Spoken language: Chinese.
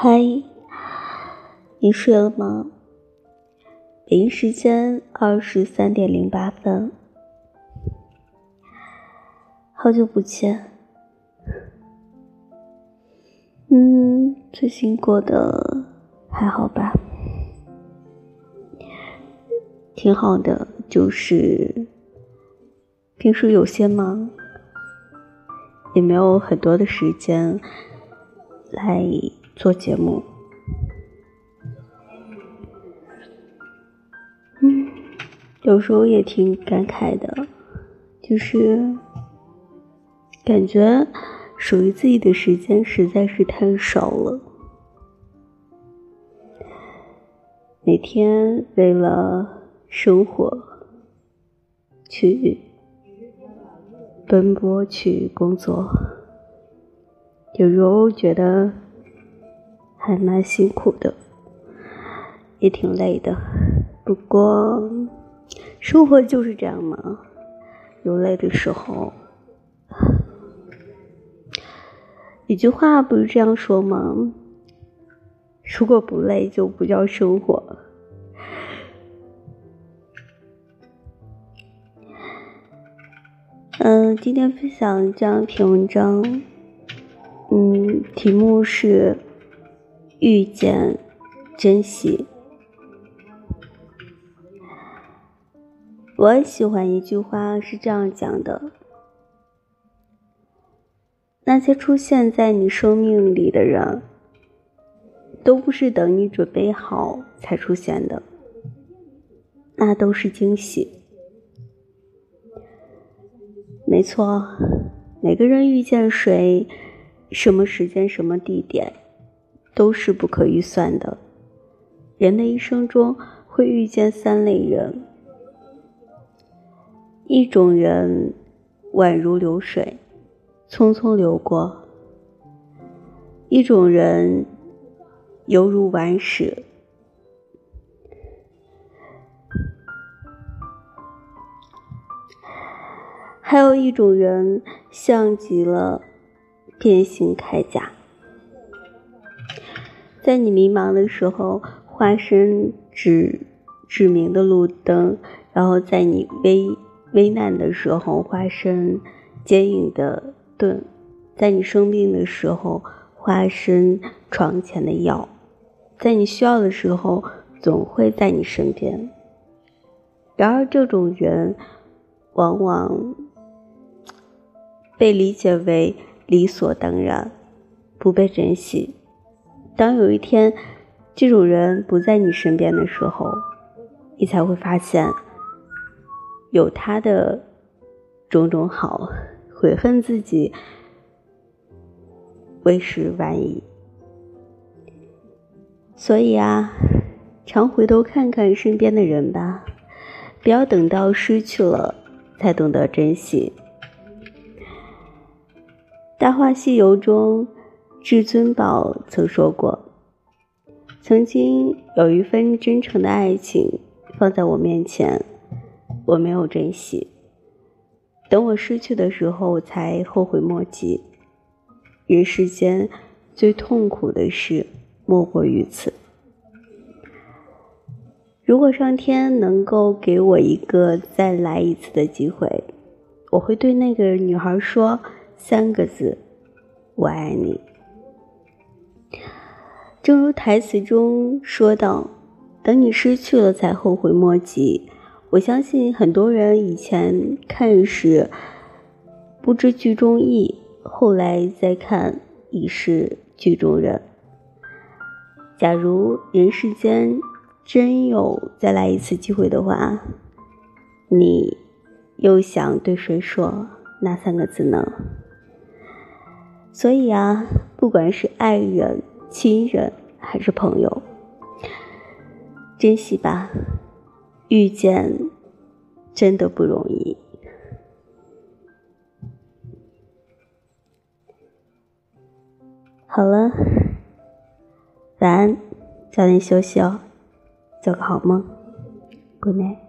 嗨，你睡了吗？北京时间二十三点零八分，好久不见。嗯，最近过得还好吧？挺好的，就是平时有些忙，也没有很多的时间来。做节目，嗯，有时候也挺感慨的，就是感觉属于自己的时间实在是太少了。每天为了生活去奔波去工作，有时候觉得。还蛮辛苦的，也挺累的。不过，生活就是这样嘛，有累的时候。一句话不是这样说吗？如果不累，就不叫生活。嗯，今天分享这样一篇文章，嗯，题目是。遇见，珍惜。我喜欢一句话，是这样讲的：那些出现在你生命里的人，都不是等你准备好才出现的，那都是惊喜。没错，每个人遇见谁，什么时间，什么地点。都是不可预算的。人的一生中会遇见三类人：一种人宛如流水，匆匆流过；一种人犹如顽石；还有一种人像极了变形铠甲。在你迷茫的时候，化身指指明的路灯；然后在你危危难的时候，化身坚硬的盾；在你生病的时候，化身床前的药；在你需要的时候，总会在你身边。然而，这种人往往被理解为理所当然，不被珍惜。当有一天，这种人不在你身边的时候，你才会发现，有他的种种好，悔恨自己为时晚矣。所以啊，常回头看看身边的人吧，不要等到失去了才懂得珍惜。《大话西游》中。至尊宝曾说过：“曾经有一份真诚的爱情放在我面前，我没有珍惜。等我失去的时候，才后悔莫及。人世间最痛苦的事，莫过于此。如果上天能够给我一个再来一次的机会，我会对那个女孩说三个字：我爱你。”正如台词中说道：“等你失去了，才后悔莫及。”我相信很多人以前看时不知剧中意，后来再看已是剧中人。假如人世间真有再来一次机会的话，你又想对谁说那三个字呢？所以啊，不管是爱人。亲人还是朋友，珍惜吧，遇见真的不容易。好了，晚安，早点休息哦，做个好梦，Good night。